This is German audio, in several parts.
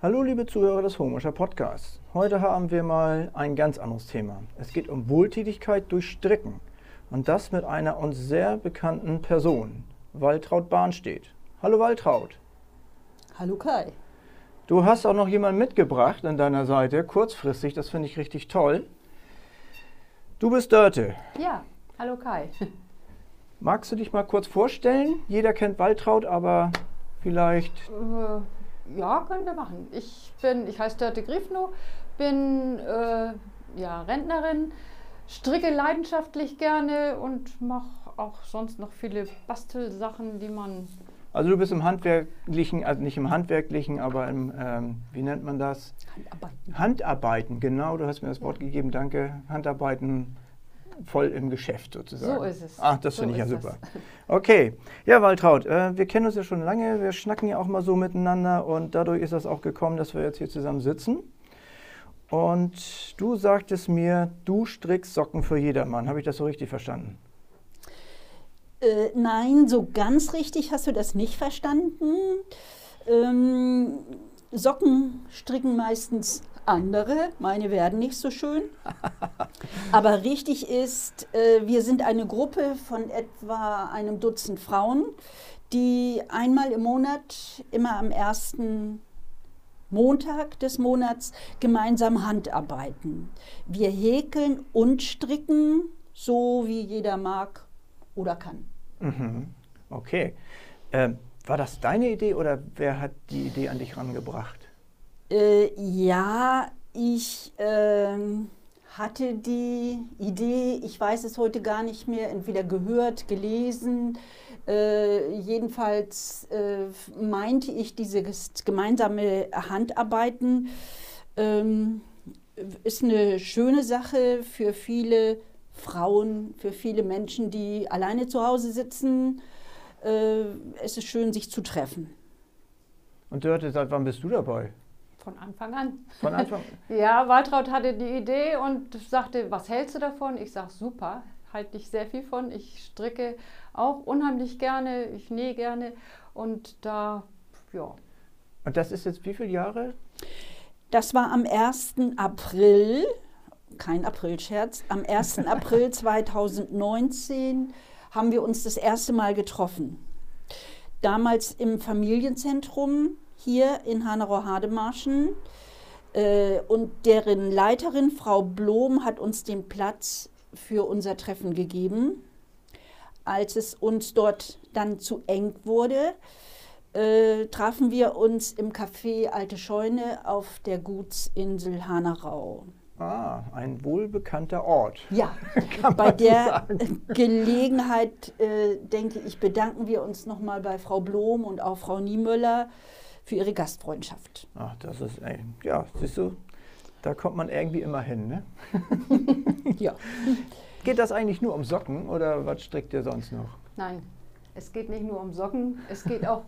Hallo liebe Zuhörer des Homischer Podcasts. Heute haben wir mal ein ganz anderes Thema. Es geht um Wohltätigkeit durch Stricken. Und das mit einer uns sehr bekannten Person, Waltraud Bahnstedt. Hallo Waltraud. Hallo Kai. Du hast auch noch jemanden mitgebracht an deiner Seite, kurzfristig, das finde ich richtig toll. Du bist Dörte. Ja, hallo Kai. Magst du dich mal kurz vorstellen? Jeder kennt Waltraud, aber vielleicht. Äh, ja, können wir machen. Ich bin, ich heiße Dörte Griefno, bin äh, ja, Rentnerin, stricke leidenschaftlich gerne und mache auch sonst noch viele Bastelsachen, die man. Also du bist im handwerklichen, also nicht im handwerklichen, aber im, ähm, wie nennt man das? Handarbeiten. Handarbeiten, genau, du hast mir das Wort gegeben, danke. Handarbeiten voll im Geschäft sozusagen. So ist es. Ach, das So finde ich ja super. es. Okay, ja, Waltraud, äh, wir kennen uns ja schon lange, wir schnacken ja auch mal so miteinander und dadurch ist das auch gekommen, dass wir jetzt hier zusammen sitzen. Und du sagtest mir, du strickst Socken für jedermann. Habe ich das so richtig verstanden? Äh, nein, so ganz richtig hast du das nicht verstanden. Ähm, Socken stricken meistens andere, meine werden nicht so schön. Aber richtig ist, äh, wir sind eine Gruppe von etwa einem Dutzend Frauen, die einmal im Monat, immer am ersten Montag des Monats, gemeinsam Handarbeiten. Wir häkeln und stricken, so wie jeder mag oder kann. Mhm. Okay. Ähm, war das deine Idee oder wer hat die Idee an dich rangebracht? Äh, ja, ich ähm, hatte die Idee, ich weiß es heute gar nicht mehr, entweder gehört, gelesen. Äh, jedenfalls äh, meinte ich, diese ges- gemeinsame Handarbeiten ähm, ist eine schöne Sache für viele Frauen, für viele Menschen, die alleine zu Hause sitzen. Äh, es ist schön, sich zu treffen. Und Dörte, seit wann bist du dabei? Von Anfang an. Von Anfang Ja, Waltraud hatte die Idee und sagte, was hältst du davon? Ich sage, super, halte ich sehr viel von. Ich stricke auch unheimlich gerne, ich nähe gerne und da, ja, Und das ist jetzt wie viele Jahre? Das war am 1. April, kein Aprilscherz, am 1. April 2019 haben wir uns das erste Mal getroffen. Damals im Familienzentrum hier in Hanau-Hademarschen. Äh, und deren Leiterin, Frau Blom, hat uns den Platz für unser Treffen gegeben. Als es uns dort dann zu eng wurde, äh, trafen wir uns im Café Alte Scheune auf der Gutsinsel Hanarau. Ah, ein wohlbekannter Ort. Ja, bei so der sagen. Gelegenheit, äh, denke ich, bedanken wir uns nochmal bei Frau Blom und auch Frau Niemöller für ihre Gastfreundschaft. Ach, das ist, ey, ja, siehst du, da kommt man irgendwie immer hin, ne? Ja. Geht das eigentlich nur um Socken oder was strickt ihr sonst noch? nein, es geht nicht nur um Socken, es geht auch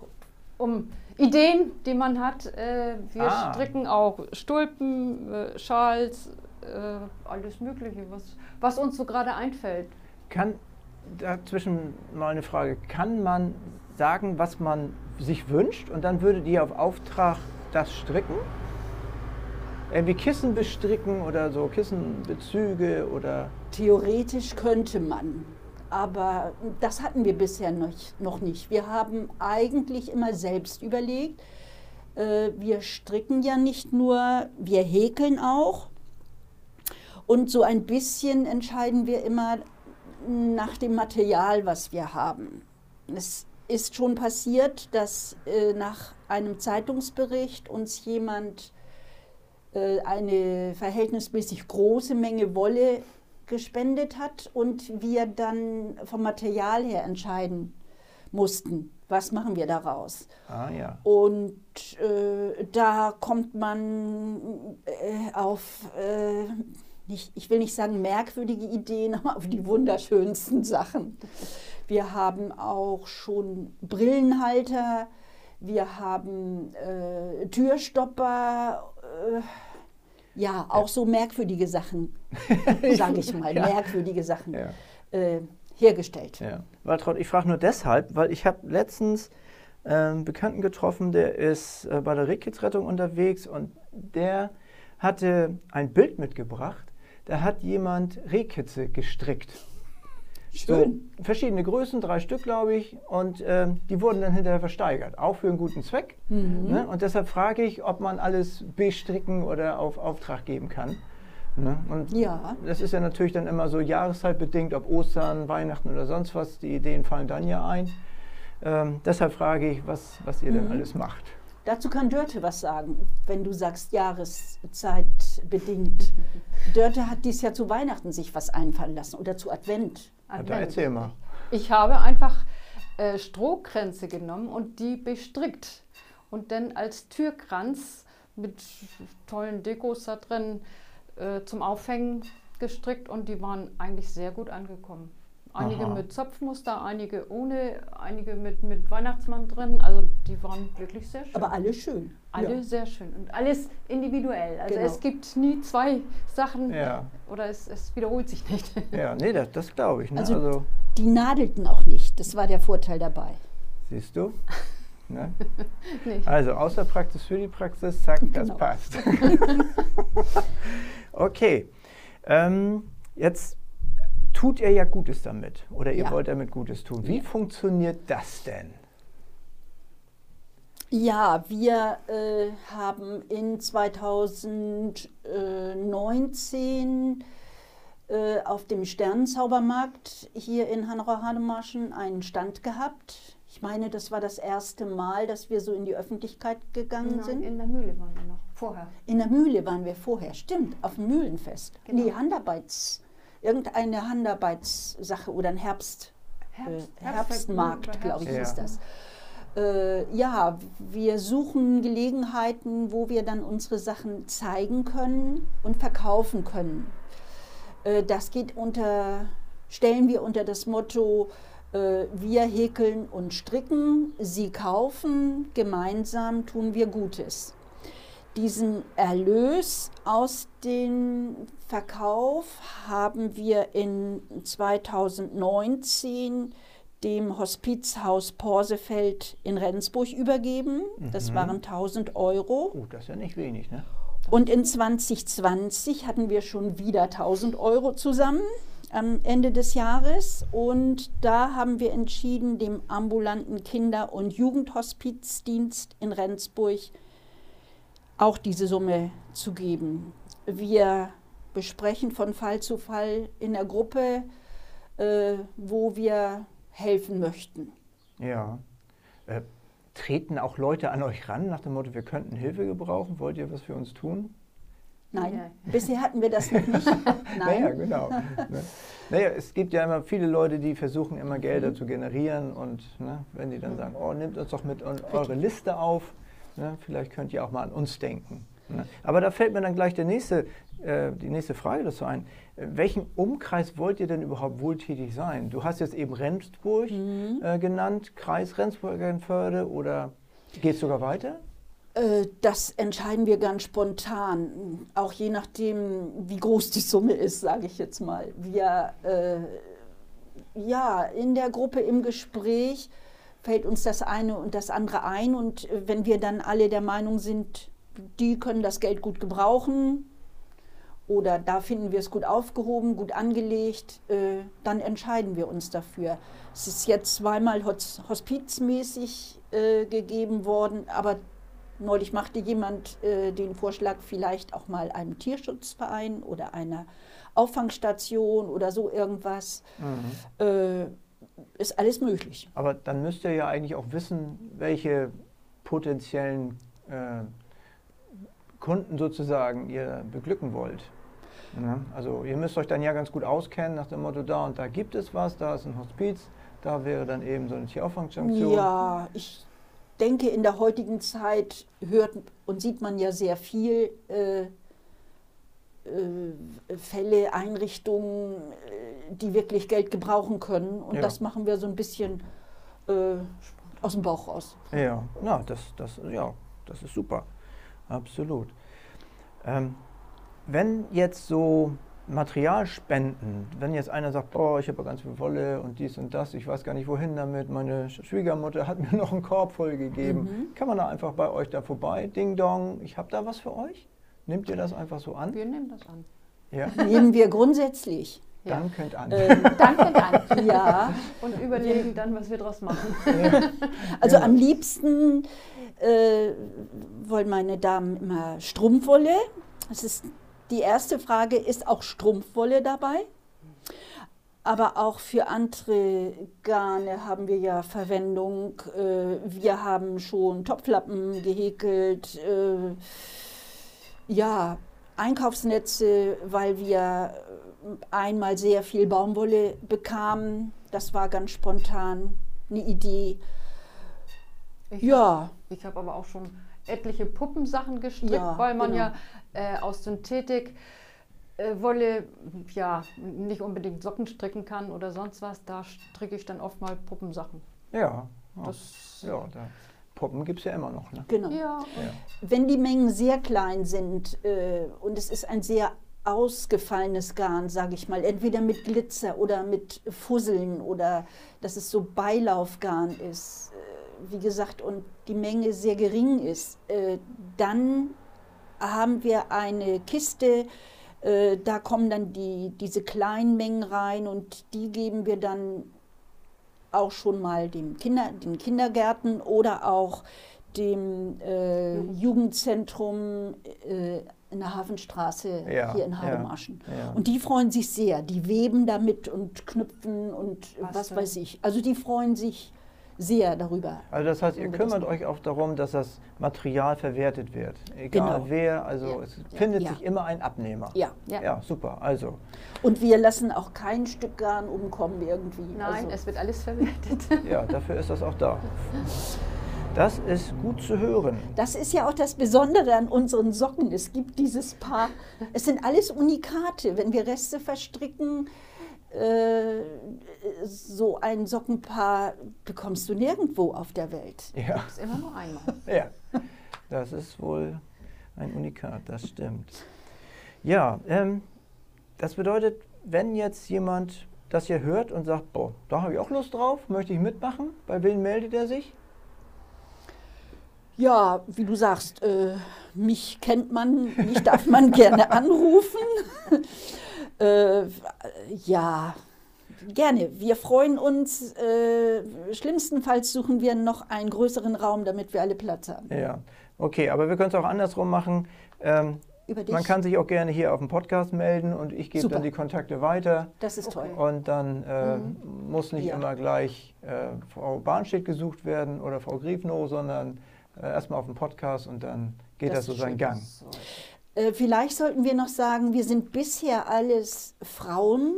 um Ideen, die man hat. Äh, wir Ah. stricken auch Stulpen, äh, Schals, äh, alles Mögliche, was, was uns so gerade einfällt. Kann, dazwischen mal eine Frage, kann man sagen, was man sich wünscht und dann würdet ihr auf Auftrag das stricken? Irgendwie Kissen bestricken oder so Kissenbezüge oder... Theoretisch könnte man, aber das hatten wir bisher noch, noch nicht. Wir haben eigentlich immer selbst überlegt, äh, wir stricken ja nicht nur, wir häkeln auch. Und so ein bisschen entscheiden wir immer nach dem Material, was wir haben. Es ist schon passiert, dass äh, nach einem Zeitungsbericht uns jemand äh, eine verhältnismäßig große Menge Wolle gespendet hat und wir dann vom Material her entscheiden mussten, was machen wir daraus. Ah ja. Und äh, da kommt man äh, auf, äh, ich will nicht sagen merkwürdige Ideen, aber auf die wunderschönsten Sachen. Wir haben auch schon Brillenhalter, wir haben äh, Türstopper, äh, ja, auch so merkwürdige Sachen, sage ich mal, Ja. merkwürdige Sachen Ja. äh, hergestellt. Ja. Waltraud, ich frage nur deshalb, weil ich habe letztens einen Bekannten getroffen, der ist äh, bei der Rehkitzrettung unterwegs und der hatte ein Bild mitgebracht. Da hat jemand Rehkitze gestrickt. Schön. So, verschiedene Größen, drei Stück, glaube ich, und ähm, die wurden dann hinterher versteigert, auch für einen guten Zweck. Mhm. Ne? Und deshalb frage ich, ob man alles bestricken oder auf Auftrag geben kann. Ne? Und Ja. das ist ja natürlich dann immer so jahreszeitbedingt, ob Ostern, Weihnachten oder sonst was, die Ideen fallen dann ja ein. Ähm, deshalb frage ich, was, was ihr denn Mhm. alles macht. Dazu kann Dörte was sagen, wenn du sagst Jahreszeit Dörte hat dies Jahr zu Weihnachten sich was einfallen lassen oder zu Advent. Ja, da Advent. erzähl mal. Ich habe einfach äh, Strohkränze genommen und die bestrickt und dann als Türkranz mit tollen Dekos da drin äh, zum Aufhängen gestrickt und die waren eigentlich sehr gut angekommen. Einige Aha. mit Zopfmuster, einige ohne, einige mit, mit Weihnachtsmann drin. Also die waren wirklich sehr schön. Aber alle schön. alle Ja. sehr schön und alles individuell. Also Genau. es gibt nie zwei Sachen Ja, oder es, es wiederholt sich nicht. ja nee, das, das glaube ich. Ne? Also- Also, Die nadelten auch nicht, das war der Vorteil dabei. siehst du? Ne? Also außer Praxis für die Praxis, zack, das Genau. passt. okay, ähm, jetzt tut ihr ja Gutes damit oder ihr Ja. wollt damit Gutes tun. Wie Ja. funktioniert das denn? Ja, wir äh, haben in 2019 äh, auf dem Sternenzaubermarkt hier in Hannover-Hademarschen einen Stand gehabt. Ich meine, das war das erste Mal, dass wir so in die Öffentlichkeit gegangen Nein, sind. in der Mühle waren wir noch vorher. In der Mühle waren wir vorher, stimmt, auf dem Mühlenfest. Genau. Nee, Handarbeits, irgendeine Handarbeitssache oder ein Herbst, Herbst- äh, Herbstmarkt, glaube ich, Herbst- ist das. Äh, ja, wir suchen Gelegenheiten, wo wir dann unsere Sachen zeigen können und verkaufen können. Äh, das geht unter, stellen wir unter das Motto, äh, wir häkeln und stricken, Sie kaufen, gemeinsam tun wir Gutes. Diesen Erlös aus dem Verkauf haben wir in 2019 dem Hospizhaus Porsefeld in Rendsburg übergeben. Das Mhm. waren 1000 Euro. Oh, das ist ja nicht wenig, ne? Und in 2020 hatten wir schon wieder 1000 Euro zusammen am Ende des Jahres. Und da haben wir entschieden, dem ambulanten Kinder- und Jugendhospizdienst in Rendsburg auch diese Summe zu geben. Wir besprechen von Fall zu Fall in der Gruppe, äh, wo wir helfen möchten. Ja. Äh, treten auch Leute an euch ran nach dem Motto, wir könnten Hilfe gebrauchen, wollt ihr was für uns tun? Nein, Nein. bisher hatten wir das noch nicht. Nein. Naja, genau. ne? Naja, es gibt ja immer viele Leute, die versuchen immer Mhm. Gelder zu generieren und ne, wenn die dann sagen, oh, nehmt uns doch mit eure Liste auf, ne, vielleicht könnt ihr auch mal an uns denken. Ne? Aber da fällt mir dann gleich der nächste, äh, die nächste Frage dazu ein. Welchen Umkreis wollt ihr denn überhaupt wohltätig sein? Du hast jetzt eben Rendsburg Mhm. äh, genannt, Kreis Rendsburg-Eckernförde oder geht es sogar weiter? Äh, Das entscheiden wir ganz spontan, auch je nachdem, wie groß die Summe ist, sage ich jetzt mal. Wir, äh, ja, in der Gruppe im Gespräch fällt uns das eine und das andere ein und wenn wir dann alle der Meinung sind, die können das Geld gut gebrauchen oder da finden wir es gut aufgehoben, gut angelegt, äh, dann entscheiden wir uns dafür. Es ist jetzt zweimal hos- hospizmäßig äh, gegeben worden, aber Neulich machte jemand äh, den Vorschlag, vielleicht auch mal einem Tierschutzverein oder einer Auffangstation oder so irgendwas. Äh, ist alles möglich. Aber dann müsst ihr ja eigentlich auch wissen, welche potenziellen äh, Kunden sozusagen ihr beglücken wollt. Ne? Also ihr müsst euch dann ja ganz gut auskennen nach dem Motto, da und da gibt es was, da ist ein Hospiz, da wäre dann eben so eine Tierauffangjunktion. Ja, ich denke, in der heutigen Zeit hört und sieht man ja sehr viel äh, Fälle, Einrichtungen, äh, die wirklich Geld gebrauchen können. Und Ja. das machen wir so ein bisschen äh, aus dem Bauch raus. Ja, na, das, das, ja, das ist super. Absolut. Ähm, wenn jetzt so Material spenden. Wenn jetzt einer sagt, boah, ich habe ganz viel Wolle und dies und das, ich weiß gar nicht wohin damit, meine Schwiegermutter hat mir noch einen Korb voll gegeben, Mhm. kann man da einfach bei euch da vorbei, Ding Dong, ich habe da was für euch? Nehmt ihr das einfach so an? Wir nehmen das an. Ja, Nehmen wir grundsätzlich. Ja. dann könnt an. Ähm, Danke, danke. ja, Und überlegen dann, was wir draus machen. also Ja. am liebsten äh, wollen meine Damen immer Strumpfwolle. Das ist die erste Frage, ist auch Strumpfwolle dabei? Aber auch für andere Garne haben wir ja Verwendung. Äh, wir haben schon Topflappen gehäkelt. Äh, ja, Einkaufsnetze, weil wir äh, einmal sehr viel Baumwolle bekamen. Das war ganz spontan eine Idee. Ich Ja, Ich habe aber auch schon etliche Puppensachen gestrickt, Ja, weil man genau. ja äh, aus Synthetik äh, Wolle ja nicht unbedingt Socken stricken kann oder sonst was. Da stricke ich dann oft mal Puppensachen. ja, ja, Das, ja da, Puppen gibt es ja immer noch. Ne? genau. ja, Ja. Wenn die Mengen sehr klein sind äh, und es ist ein sehr ausgefallenes Garn, sage ich mal, entweder mit Glitzer oder mit Fusseln oder dass es so Beilaufgarn ist, äh, wie gesagt, und die Menge sehr gering ist, äh, dann haben wir eine Kiste, äh, da kommen dann die, diese kleinen Mengen rein und die geben wir dann auch schon mal dem Kinder, den Kindergärten oder auch dem äh, Jugendzentrum äh, in der Hafenstraße Ja, hier in ja, Hademarschen. ja. Und die freuen sich sehr. Die weben damit und knüpfen und was Basteln. weiß ich. Also die freuen sich sehr darüber. Also das heißt, ihr kümmert euch auch darum, dass das Material verwertet wird. Egal Genau. wer, also Ja. es findet Ja. sich immer ein Abnehmer. Ja. Ja. Ja, super. Also, Und wir lassen auch kein Stück Garn umkommen irgendwie. Nein, also, es wird alles verwertet. ja, dafür ist das auch da. Das ist gut zu hören. Das ist ja auch das Besondere an unseren Socken. Es gibt dieses Paar, es sind alles Unikate. Wenn wir Reste verstricken, äh, so ein Sockenpaar bekommst du nirgendwo auf der Welt. Ja, Das ist immer nur einmal. ja. Das ist wohl ein Unikat, das stimmt. Ja, ähm, das bedeutet, wenn jetzt jemand das hier hört und sagt, boah, da habe ich auch Lust drauf, möchte ich mitmachen, bei wem meldet er sich? Ja, wie du sagst, äh, mich kennt man, mich darf man gerne anrufen. Äh, ja, gerne. Wir freuen uns. Äh, schlimmstenfalls suchen wir noch einen größeren Raum, damit wir alle Platz haben. Ja, okay, aber wir können es auch andersrum machen. Ähm, man kann sich auch gerne hier auf dem Podcast melden und ich gebe dann die Kontakte weiter. das ist toll. Und dann äh, muss nicht Ja. immer gleich äh, Frau Bahnstedt gesucht werden oder Frau Griefnow, sondern äh, erstmal auf dem Podcast und dann geht das, Das so seinen. Gang. So. Äh, vielleicht sollten wir noch sagen, wir sind bisher alles Frauen.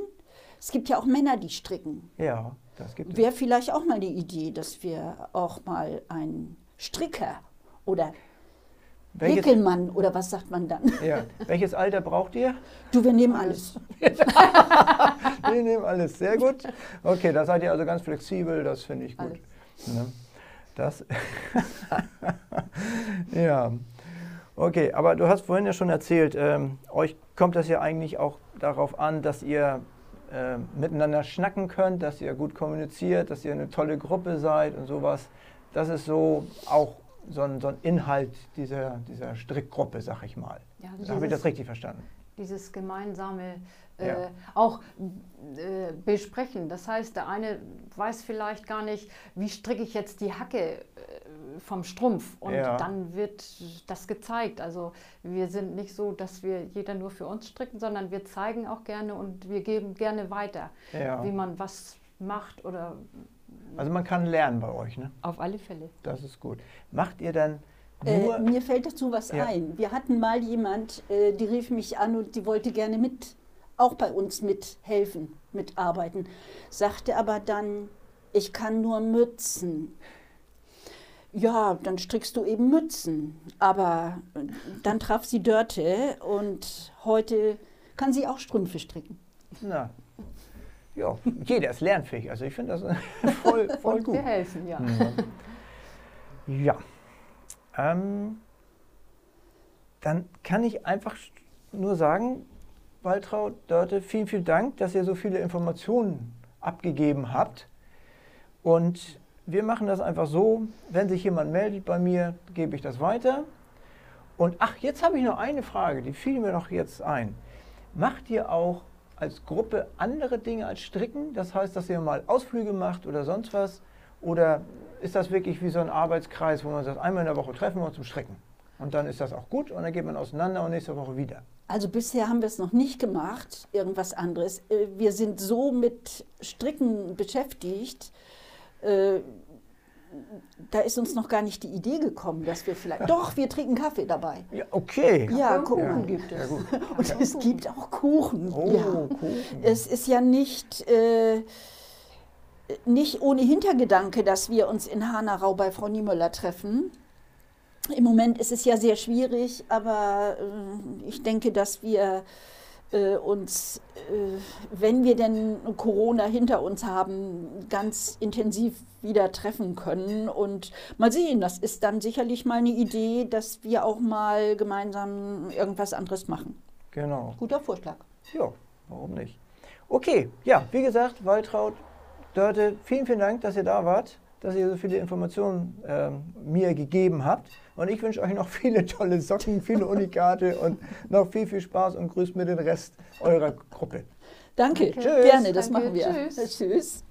Es gibt ja auch Männer, die stricken. Ja, das gibt es. Wäre vielleicht auch mal die Idee, dass wir auch mal einen Stricker oder Welches, Häkelmann oder was sagt man dann? ja, welches Alter braucht ihr? Du, wir nehmen alles. Wir nehmen alles, sehr gut. Okay, da seid ihr also ganz flexibel, das finde ich gut. Ne? Das ja. Okay, aber du hast vorhin ja schon erzählt, ähm, euch kommt das ja eigentlich auch darauf an, dass ihr äh, miteinander schnacken könnt, dass ihr gut kommuniziert, dass ihr eine tolle Gruppe seid und sowas. Das ist so auch so ein, so ein Inhalt dieser, dieser Strickgruppe, sag ich mal. Ja, Habe ich das richtig verstanden? dieses gemeinsame äh, Ja. auch äh, besprechen. Das heißt, der eine weiß vielleicht gar nicht, wie stricke ich jetzt die Hacke äh, vom Strumpf und Ja. dann wird das gezeigt. Also wir sind nicht so, dass wir jeder nur für uns stricken, sondern wir zeigen auch gerne und wir geben gerne weiter, Ja. wie man was macht oder Also man kann lernen bei euch, ne? auf alle Fälle. Das ist gut. Macht ihr dann Äh, nur... mir fällt dazu was Ja. ein. Wir hatten mal jemand, äh, die rief mich an und die wollte gerne mit, auch bei uns mithelfen, mitarbeiten. Sagte aber dann, ich kann nur Mützen. Ja, dann strickst du eben Mützen. Aber äh, dann traf sie Dörte und heute kann sie auch Strümpfe stricken. Na, ja, jeder ist lernfähig. Also ich finde das voll, voll und gut. wir helfen, ja. Mhm. Ja. Ähm, dann kann ich einfach nur sagen, Waltraud, Dörte, vielen, vielen Dank, dass ihr so viele Informationen abgegeben habt. Und wir machen das einfach so, wenn sich jemand meldet bei mir, gebe ich das weiter. Und ach, jetzt habe ich noch eine Frage, die fiel mir noch jetzt ein. Macht ihr auch als Gruppe andere Dinge als Stricken? Das heißt, dass ihr mal Ausflüge macht oder sonst was? Oder ist das wirklich wie so ein Arbeitskreis, wo man sagt, einmal in der Woche treffen wir uns zum Stricken? Und dann ist das auch gut und dann geht man auseinander und nächste Woche wieder. Also bisher haben wir es noch nicht gemacht, irgendwas anderes. Äh, wir sind so mit Stricken beschäftigt, äh, da ist uns noch gar nicht die Idee gekommen, dass wir vielleicht. Doch, wir trinken Kaffee dabei. Ja, okay. Ja, Kuchen gibt es. Ja, gut. Und es gibt auch Kuchen. Oh, ja. Kuchen. Es ist ja nicht, äh, nicht ohne Hintergedanke, dass wir uns in Hanau bei Frau Niemöller treffen. Im Moment ist es ja sehr schwierig, aber äh, ich denke, dass wir äh, uns, äh, wenn wir denn Corona hinter uns haben, ganz intensiv wieder treffen können. Und mal sehen, das ist dann sicherlich mal eine Idee, dass wir auch mal gemeinsam irgendwas anderes machen. Genau. Guter Vorschlag. Ja, warum nicht? Okay, ja, wie gesagt, Waltraud, Dörte, vielen, vielen Dank, dass ihr da wart, dass ihr so viele Informationen ähm, mir gegeben habt. Und ich wünsche euch noch viele tolle Socken, viele Unikate und noch viel, viel Spaß und grüßt mir den Rest eurer Gruppe. Danke, Tschüss. gerne, das Danke, machen wir. tschüss. Tschüss.